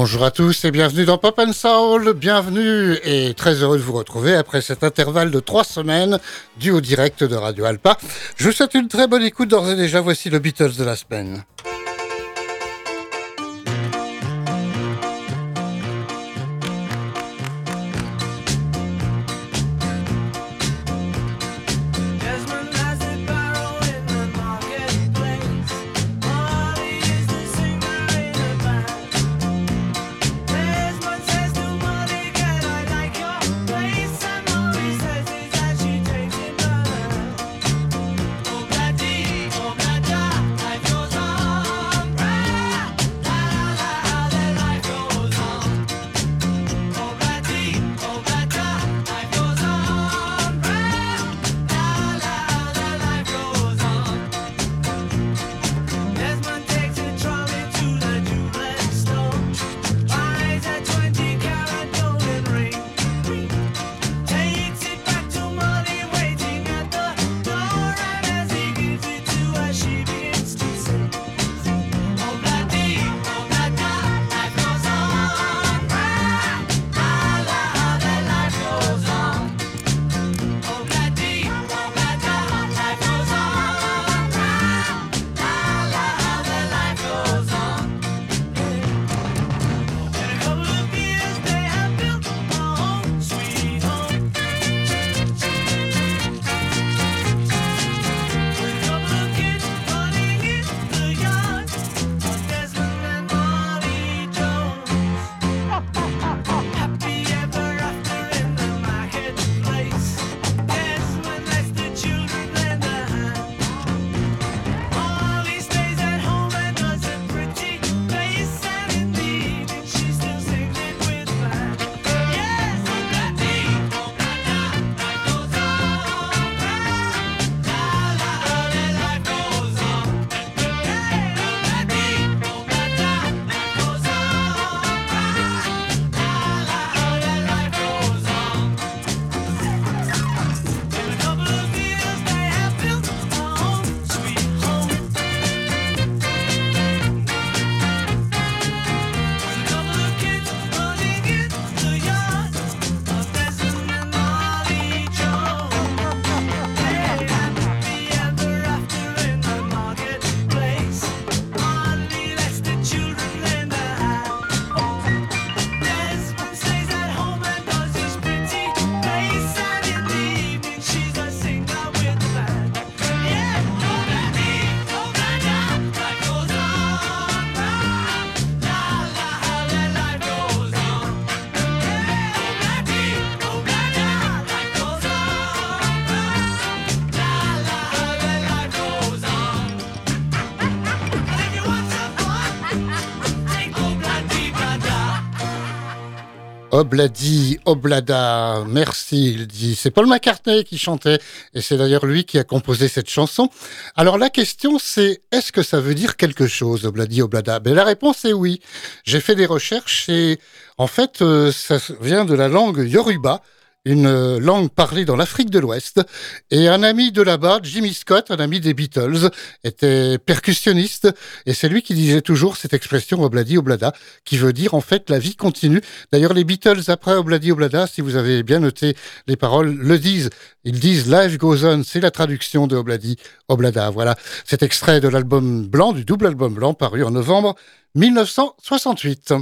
Bonjour à tous et bienvenue dans Pop and Soul. Bienvenue et très heureux de vous retrouver après cet intervalle de trois semaines dû au direct de Radio Alpa. Je vous souhaite une très bonne écoute d'ores et déjà. Voici le Beatles de la semaine. Obladi, Oblada, merci, il dit. C'est Paul McCartney qui chantait, et c'est d'ailleurs lui qui a composé cette chanson. Alors la question c'est, est-ce que ça veut dire quelque chose, Obladi, Oblada? Ben, La réponse est oui. J'ai fait des recherches et en fait, euh, ça vient de la langue Yoruba, une euh, langue parlée dans l'Afrique de l'Ouest. Et un ami de là-bas, Jimmy Scott, un ami des Beatles, était percussionniste. Et c'est lui qui disait toujours cette expression obladi oblada, qui veut dire en fait la vie continue. D'ailleurs, les Beatles, après obladi oblada, si vous avez bien noté les paroles, le disent. Ils disent Life Goes On, c'est la traduction de obladi oblada. Voilà cet extrait de l'album blanc, du double album blanc, paru en novembre 1968.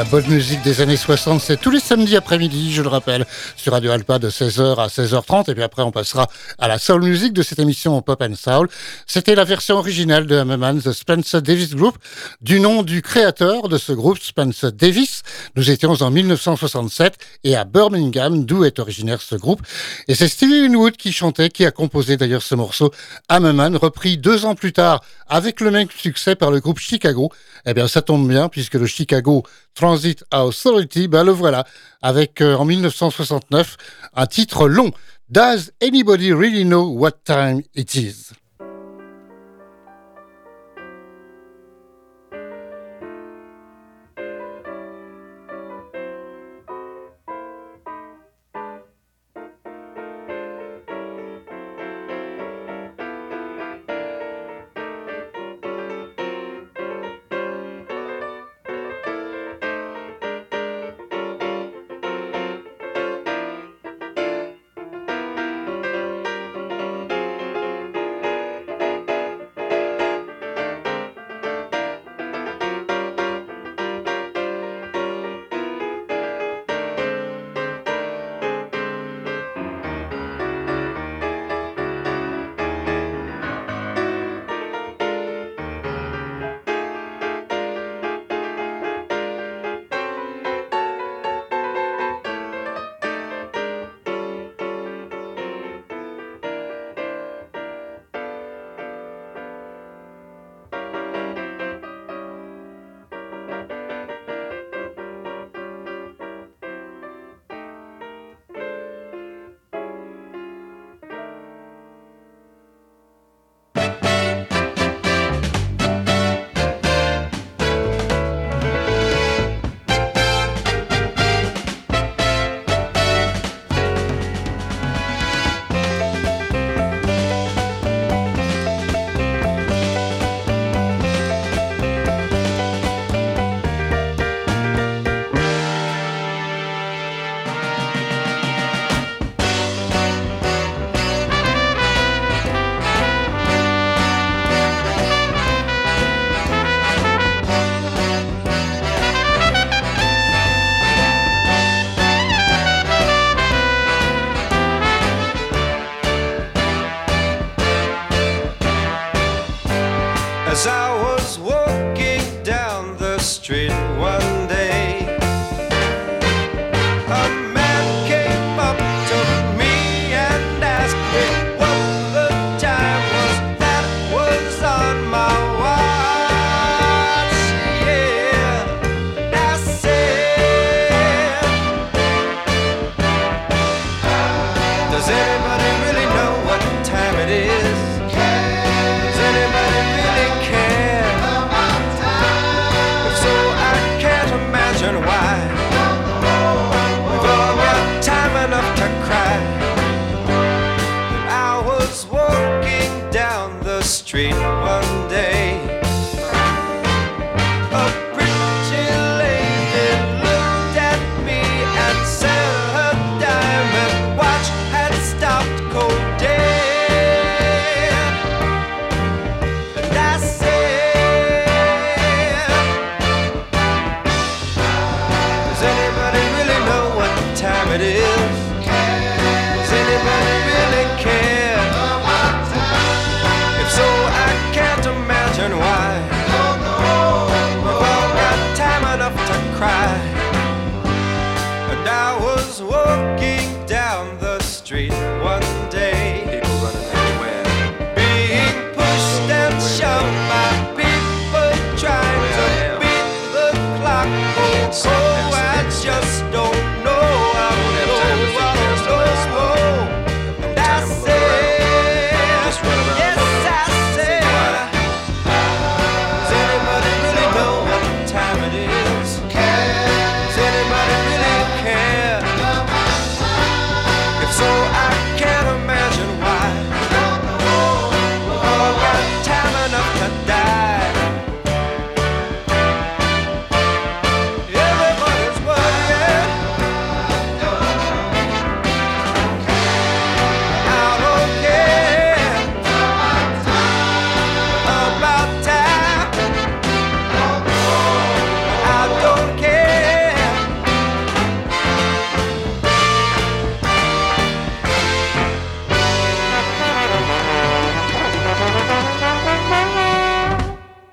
La bonne musique des années 60, c'est tous les samedis après-midi, je le rappelle, sur Radio Alpa de 16h à 16h30. Et puis après, on passera à la soul music de cette émission Pop and Soul. C'était la version originale de Hammerman, The Spencer Davis Group, du nom du créateur de ce groupe, Spencer Davis. Nous étions en 1967 et à Birmingham, d'où est originaire ce groupe. Et c'est Stevie Winwood qui chantait, qui a composé d'ailleurs ce morceau, Hammerman, repris deux ans plus tard avec le même succès par le groupe Chicago. Eh bien, ça tombe bien puisque le Chicago Transit Authority, ben le voilà, avec euh, en 1969 un titre long. Does anybody really know what time it is?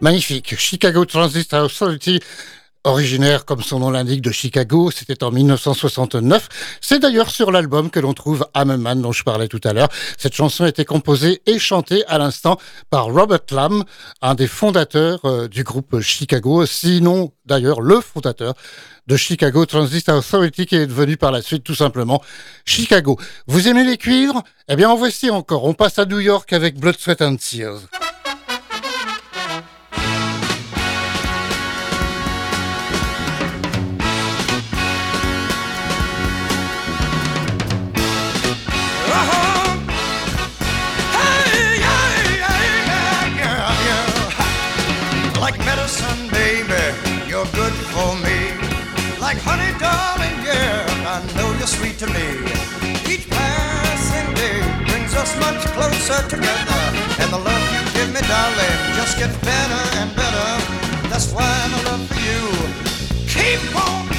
Magnifique. Chicago Transit Authority, originaire comme son nom l'indique de Chicago, c'était en 1969. C'est d'ailleurs sur l'album que l'on trouve Man dont je parlais tout à l'heure. Cette chanson a été composée et chantée à l'instant par Robert Lamb, un des fondateurs euh, du groupe Chicago, sinon d'ailleurs le fondateur de Chicago Transit Authority qui est devenu par la suite tout simplement Chicago. Vous aimez les cuivres? Eh bien en voici encore. On passe à New York avec Blood, Sweat and Tears. Sweet to me. Each passing day brings us much closer together. And the love you give me, darling, just gets better and better. That's why my love for you keep on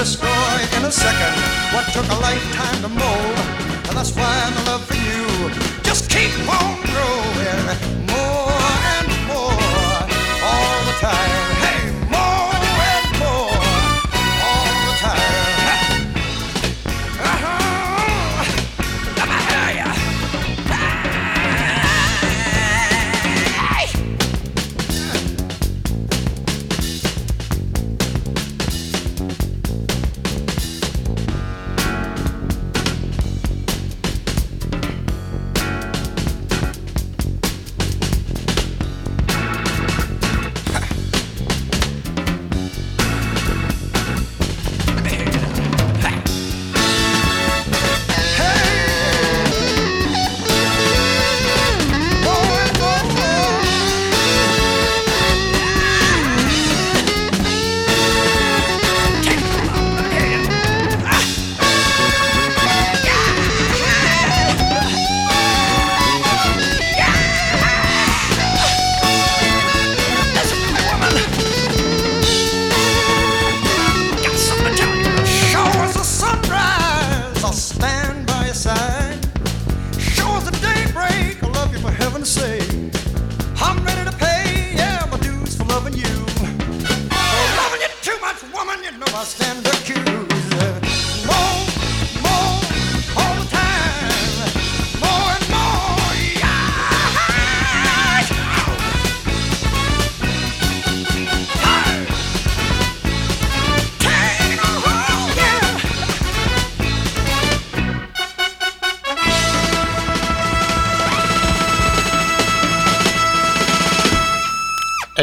it would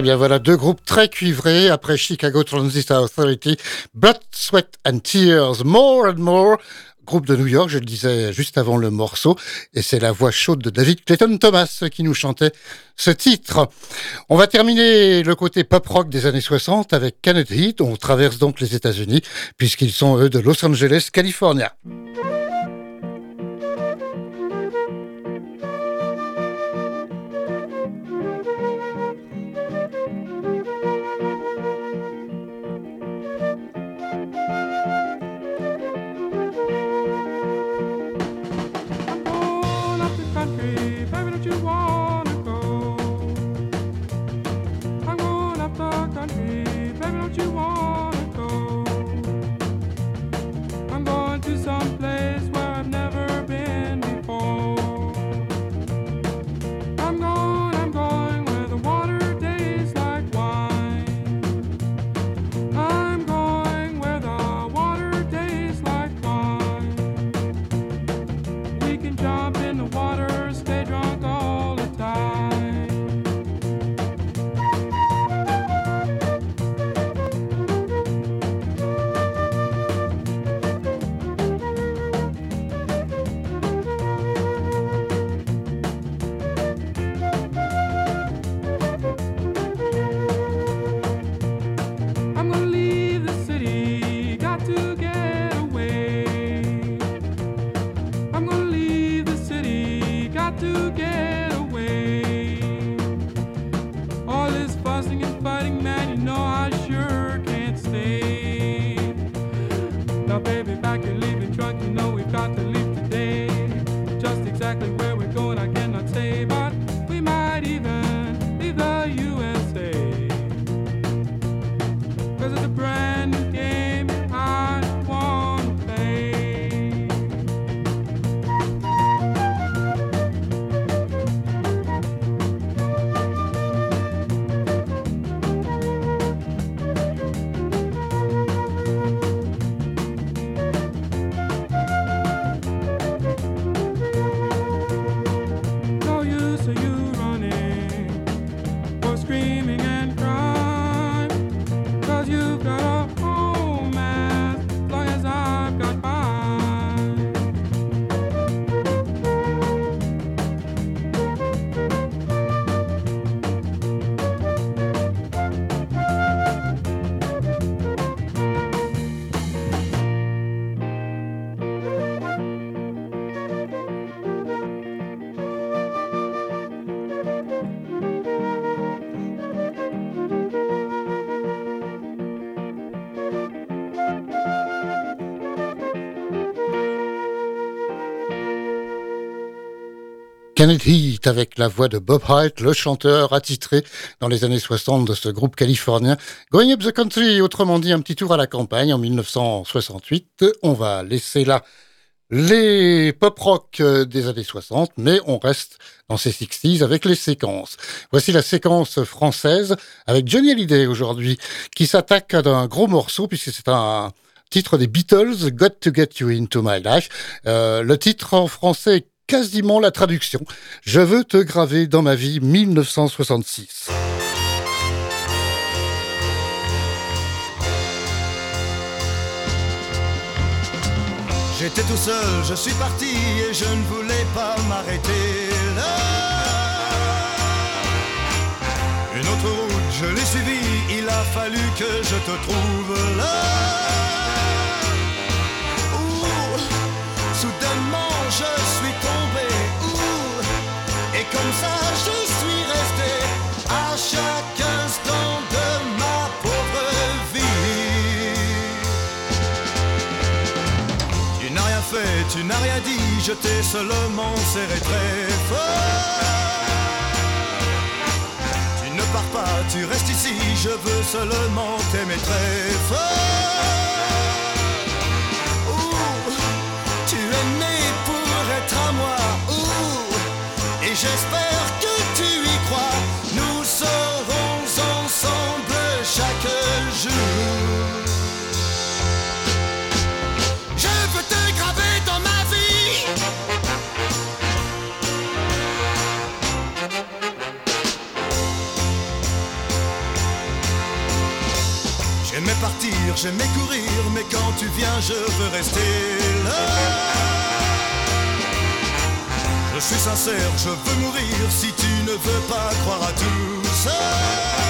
bien voilà deux groupes très cuivrés après Chicago Transit Authority, Blood, Sweat and Tears, More and More, groupe de New York, je le disais juste avant le morceau, et c'est la voix chaude de David Clayton Thomas qui nous chantait ce titre. On va terminer le côté pop rock des années 60 avec Kennedy, dont on traverse donc les États-Unis, puisqu'ils sont eux de Los Angeles, California. Kenneth Heat avec la voix de Bob Hite, le chanteur attitré dans les années 60 de ce groupe californien Going Up the Country, autrement dit un petit tour à la campagne en 1968. On va laisser là les pop rock euh, des années 60, mais on reste dans ces 60s avec les séquences. Voici la séquence française avec Johnny Hallyday aujourd'hui, qui s'attaque à un gros morceau puisque c'est un titre des Beatles, Got to Get You Into My Life. Euh, le titre en français quasiment la traduction. Je veux te graver dans ma vie 1966. J'étais tout seul, je suis parti et je ne voulais pas m'arrêter là. Une autre route, je l'ai suivie, il a fallu que je te trouve là. Comme ça je suis resté à chaque instant de ma pauvre vie. Tu n'as rien fait, tu n'as rien dit, je t'ai seulement serré très fort. Tu ne pars pas, tu restes ici, je veux seulement t'aimer très fort. J'aimais courir, mais quand tu viens, je veux rester là. Je suis sincère, je veux mourir si tu ne veux pas croire à tout ça.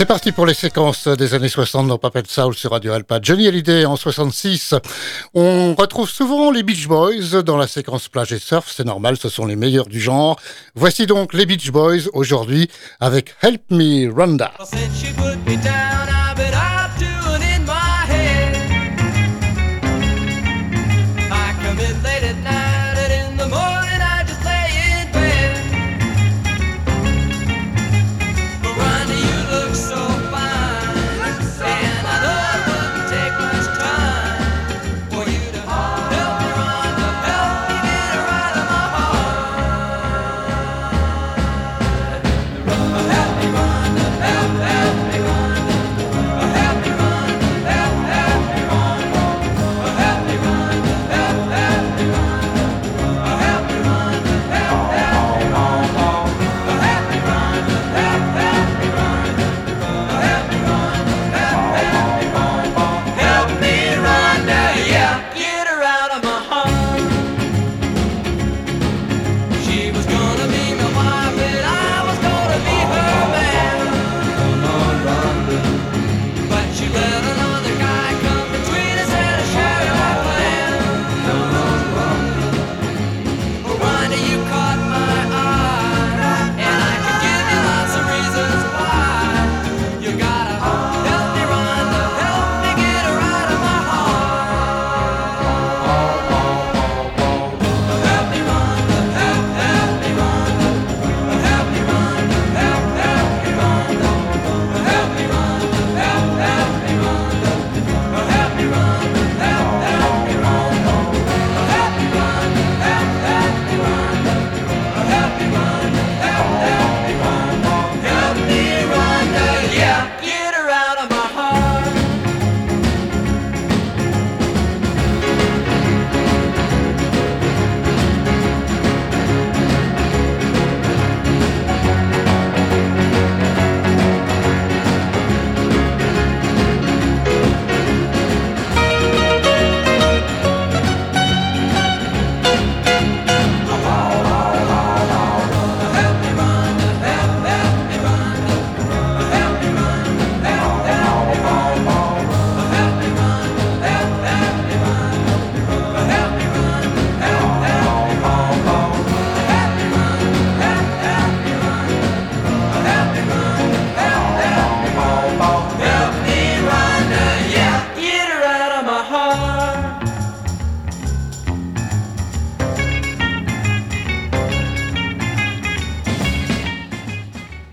C'est parti pour les séquences des années 60 dans Puppet Soul sur Radio Alpa. Johnny Hallyday en 66. On retrouve souvent les Beach Boys dans la séquence plage et surf. C'est normal, ce sont les meilleurs du genre. Voici donc les Beach Boys aujourd'hui avec Help Me Rhonda.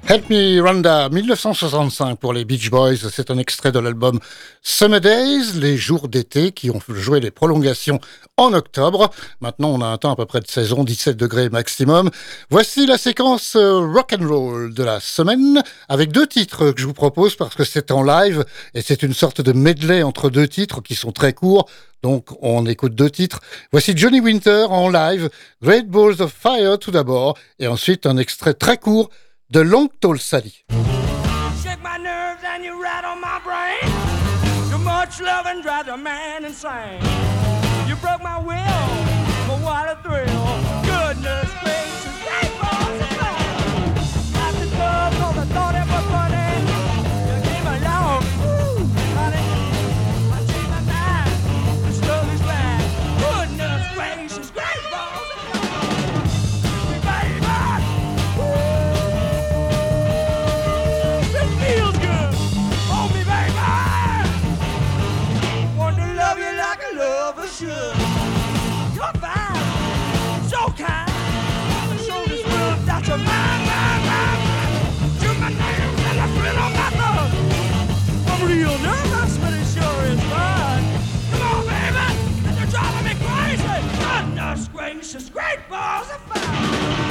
Help Me Rhonda, 1965 pour les Beach Boys. C'est un extrait de l'album Summer Days, les jours d'été qui ont joué les prolongations en octobre. Maintenant, on a un temps à peu près de saison, 17 degrés maximum. Voici la séquence euh, rock and roll de la semaine avec deux titres que je vous propose parce que c'est en live et c'est une sorte de medley entre deux titres qui sont très courts. Donc, on écoute deux titres. Voici Johnny Winter en live, Great Balls of Fire tout d'abord, et ensuite un extrait très court de Long Tall Sally. Shake my nerves and you rattle my brain. Too much loving drives a man insane. You broke my will, but what a thrill. Goodness gracious, Gracious, great balls of fire.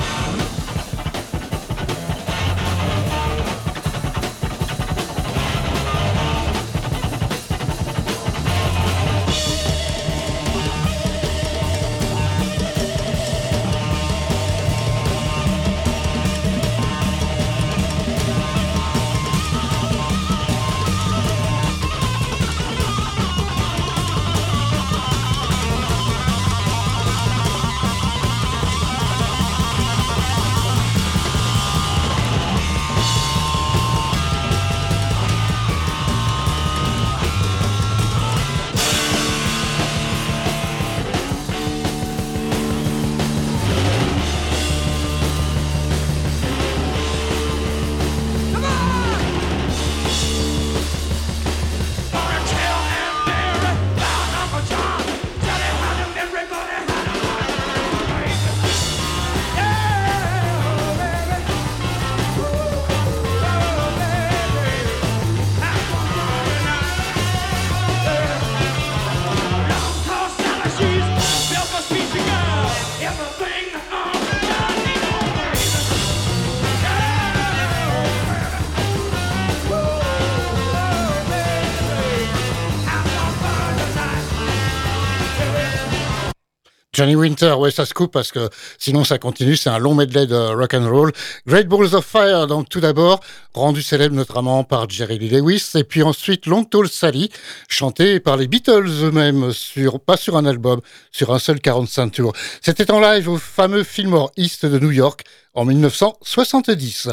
Johnny Winter, ouais, ça se coupe parce que sinon ça continue. C'est un long medley de rock and roll. Great Balls of Fire, donc tout d'abord, rendu célèbre notamment par Jerry Lee Lewis, et puis ensuite Long Tall Sally, chanté par les Beatles eux-mêmes, sur, pas sur un album, sur un seul 45 tours. C'était en live au fameux Fillmore East de New York en 1970.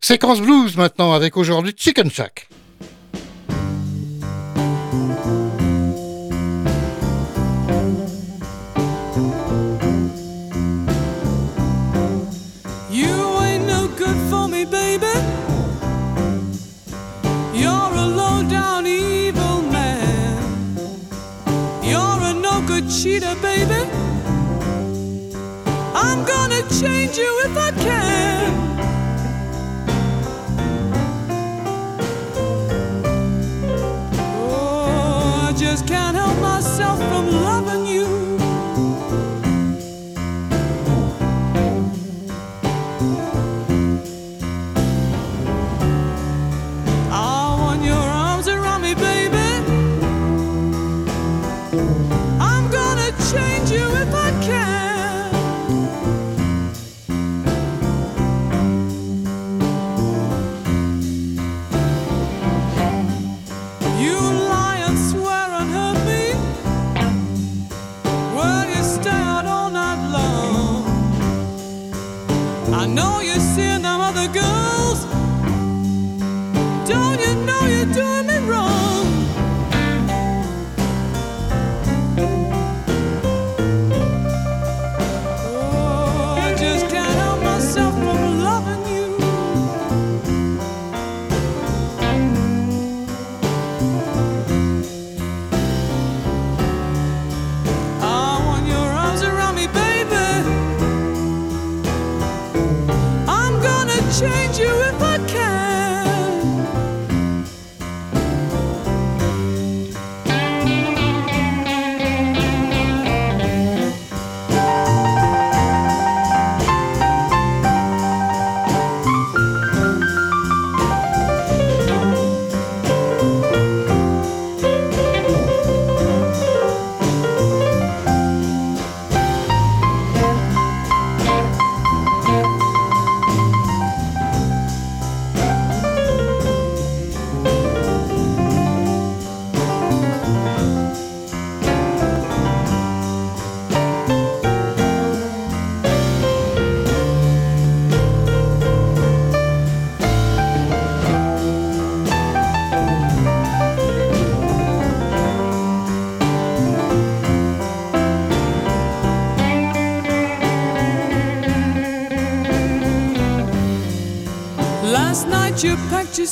Séquence blues maintenant avec aujourd'hui Chicken Shack. Cheater, baby. I'm gonna change you if I can.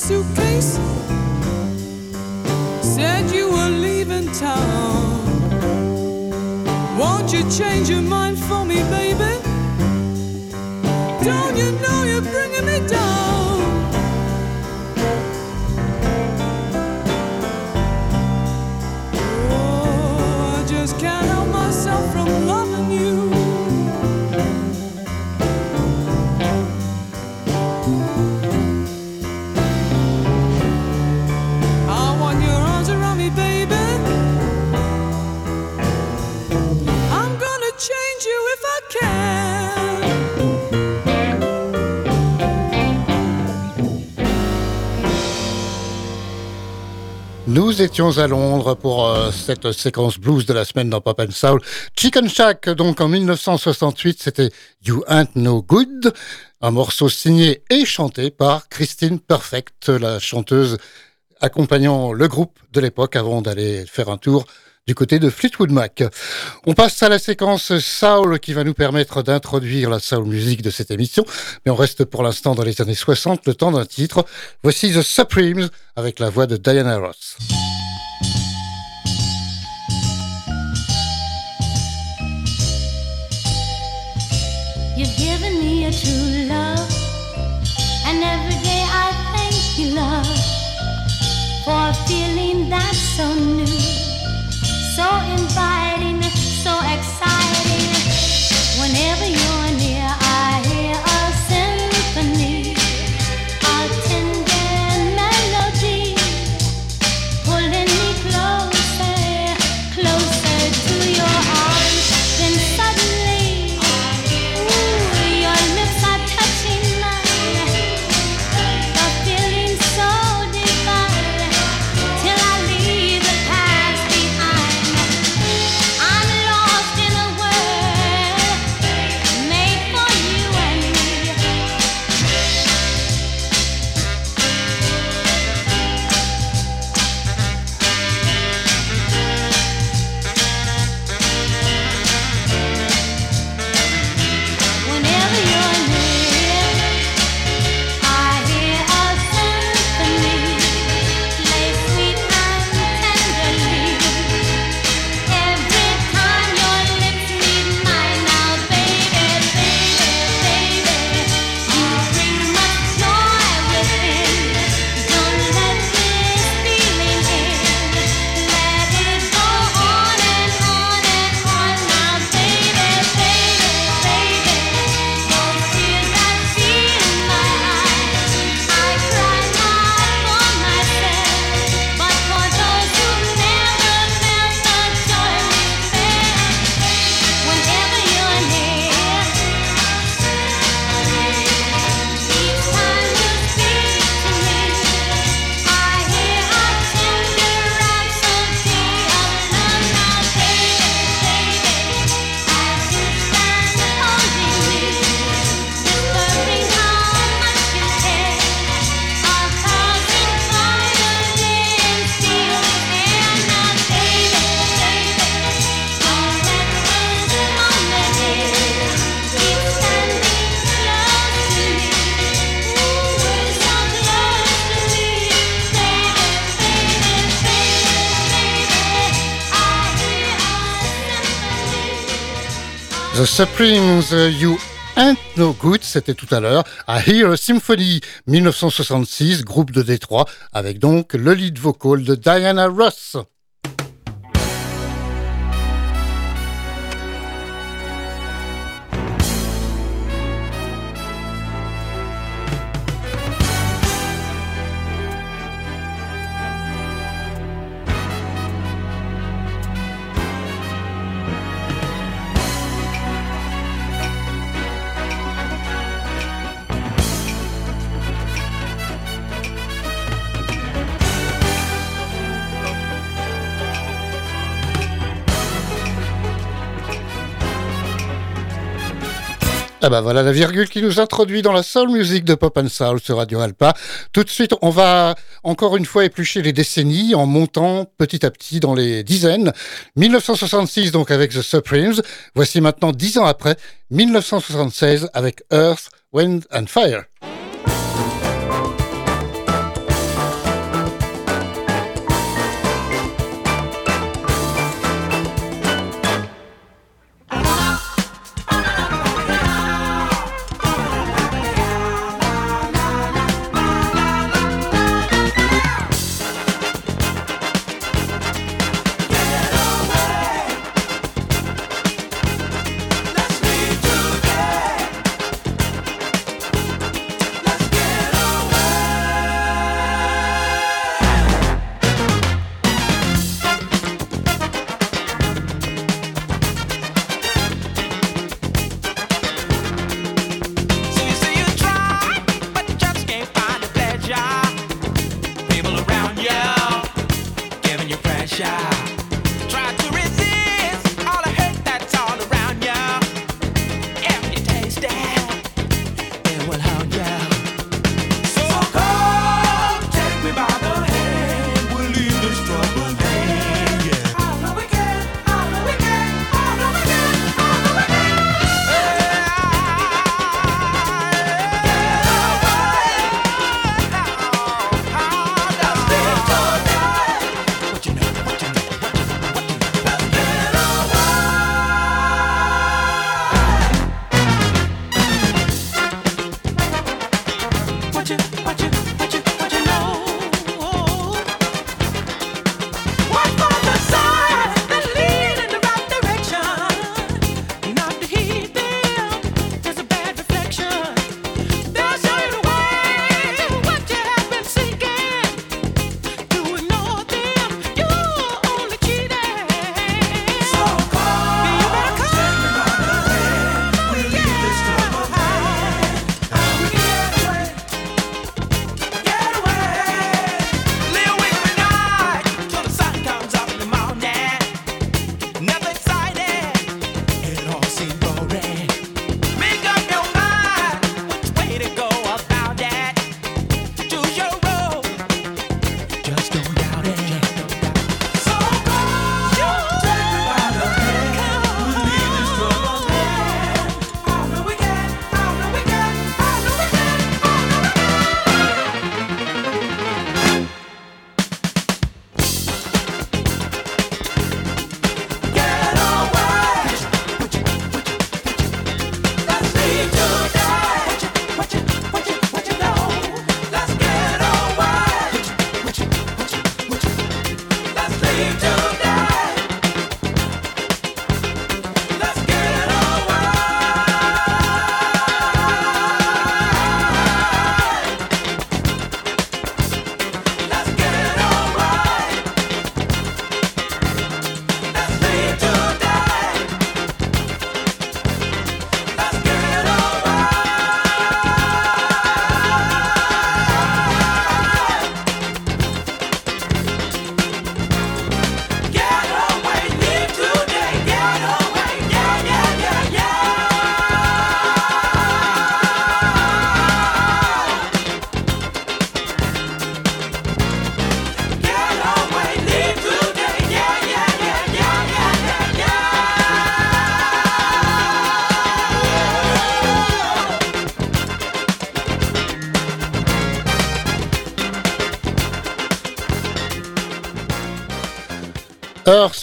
Suitcase. Nous étions à Londres pour euh, cette séquence blues de la semaine dans Pop and Soul. Chicken Shack, donc en 1968, c'était You Ain't No Good, un morceau signé et chanté par Christine Perfect, la chanteuse accompagnant le groupe de l'époque avant d'aller faire un tour du côté de Fleetwood Mac. On passe à la séquence Soul qui va nous permettre d'introduire la soul music de cette émission, mais on reste pour l'instant dans les années 60, le temps d'un titre. Voici The Supremes avec la voix de Diana Ross. Supremes, uh, You Ain't No Good, c'était tout à l'heure, à Hear a Symphony 1966, groupe de Détroit, avec donc le lead vocal de Diana Ross. Ah bah voilà la virgule qui nous introduit dans la soul music de Pop and Soul sur Radio Alpa. Tout de suite, on va encore une fois éplucher les décennies en montant petit à petit dans les dizaines. 1966 donc avec The Supremes. Voici maintenant dix ans après, 1976 avec Earth, Wind and Fire.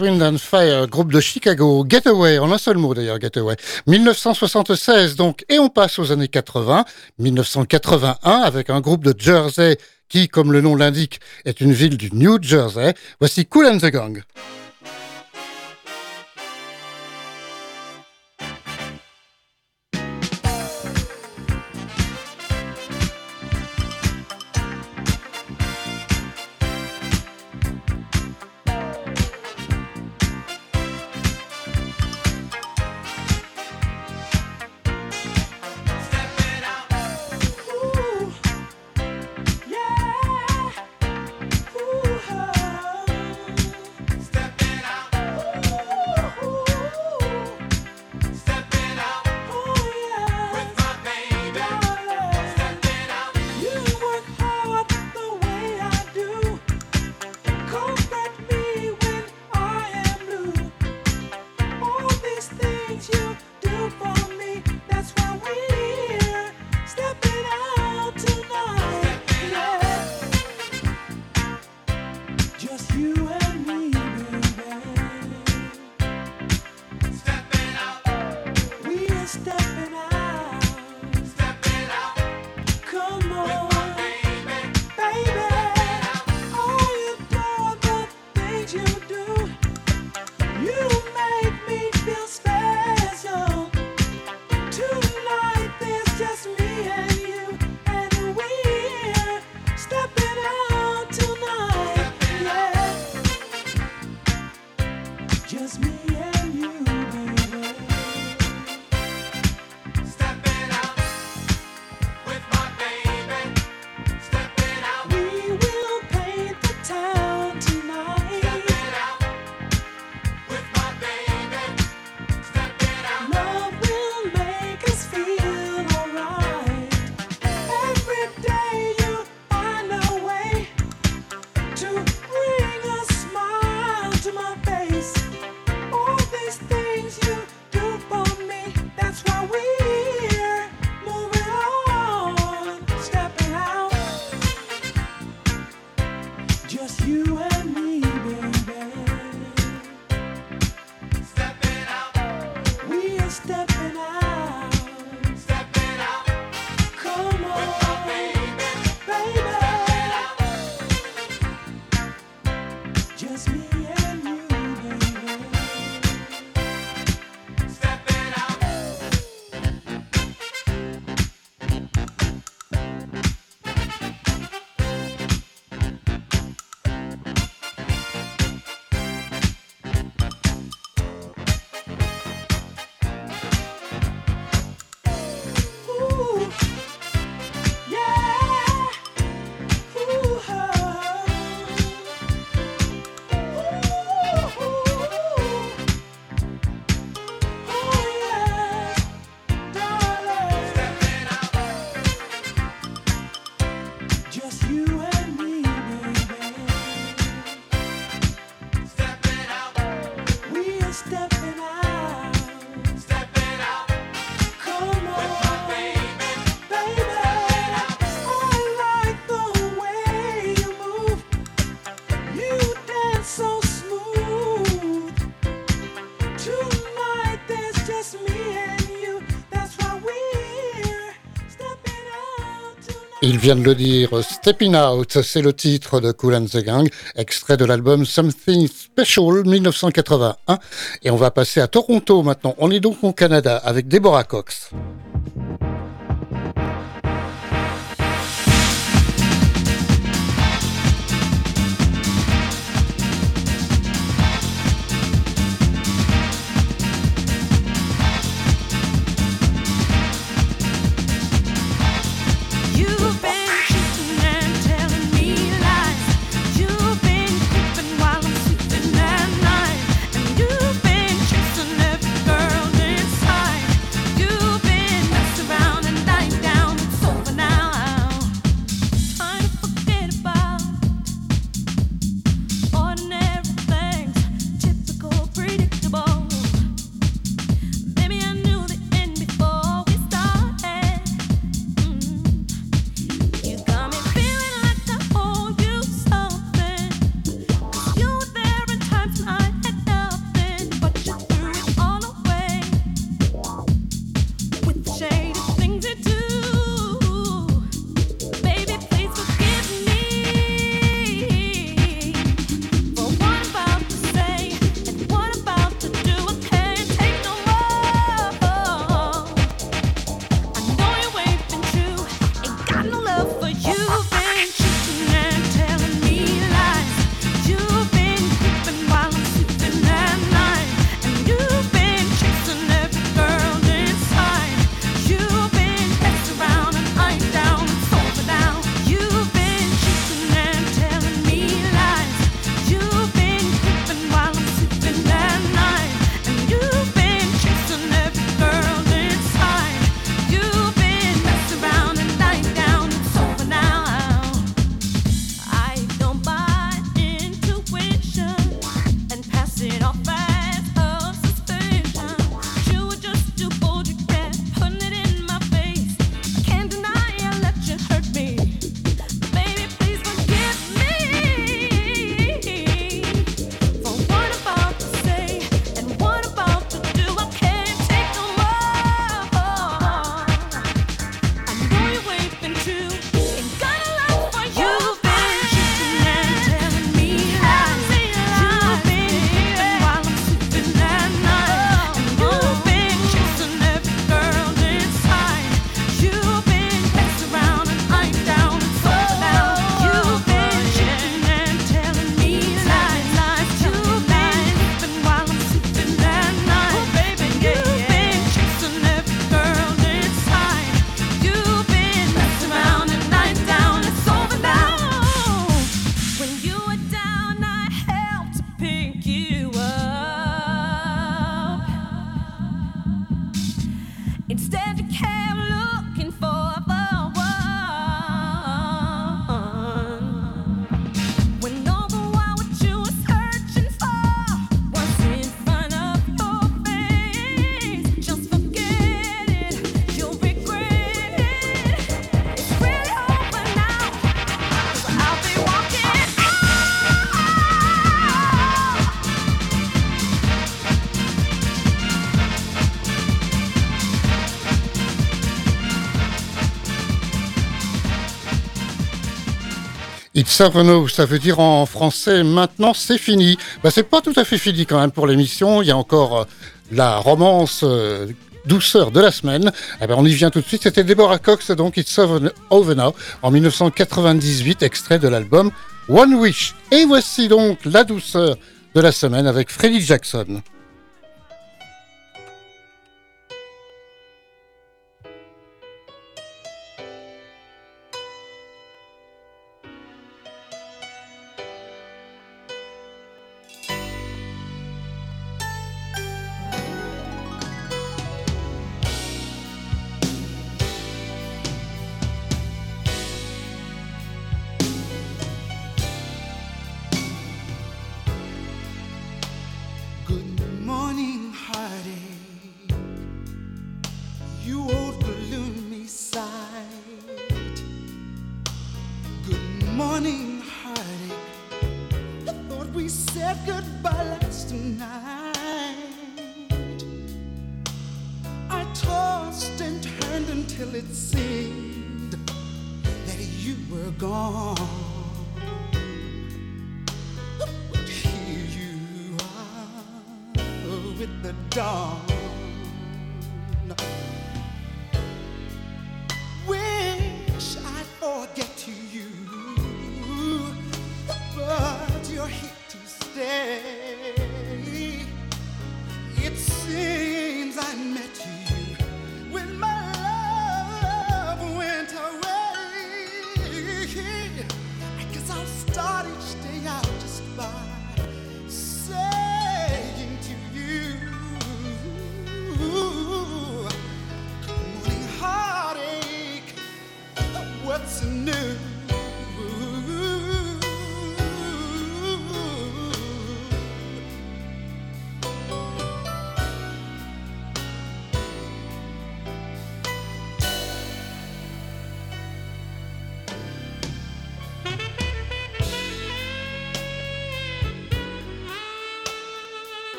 Wind and Fire, groupe de Chicago, Getaway, en un seul mot d'ailleurs, Getaway. 1976 donc, et on passe aux années 80, 1981 avec un groupe de Jersey qui, comme le nom l'indique, est une ville du New Jersey. Voici Cool and the Gang. Il vient de le dire, Stepping Out, c'est le titre de Cool and the Gang, extrait de l'album Something Special 1981. Et on va passer à Toronto maintenant. On est donc au Canada avec Deborah Cox. Now, ça veut dire en français maintenant c'est fini. Bah, c'est pas tout à fait fini quand même pour l'émission. Il y a encore euh, la romance euh, douceur de la semaine. Eh ben, on y vient tout de suite. C'était Deborah Cox, donc It's over now, en 1998, extrait de l'album One Wish. Et voici donc la douceur de la semaine avec Freddie Jackson.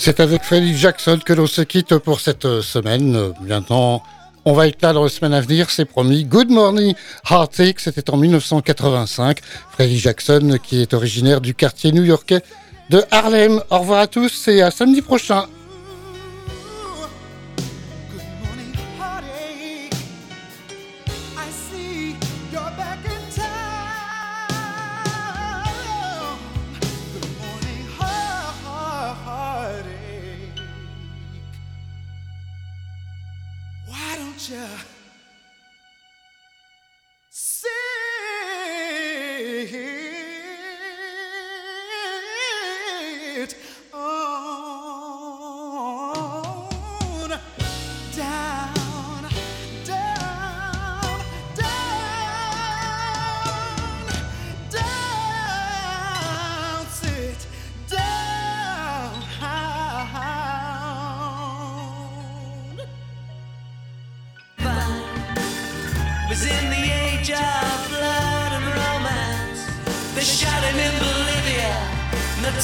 C'est avec Freddie Jackson que l'on se quitte pour cette euh, semaine. Euh, Maintenant, on va être là dans à venir, c'est promis. Good Morning Heartache, c'était en 1985. Freddie Jackson, qui est originaire du quartier new-yorkais de Harlem. Au revoir à tous et à samedi prochain.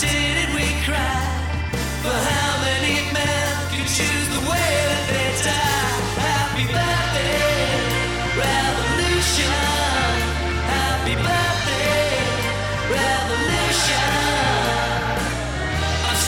Did we cry. For how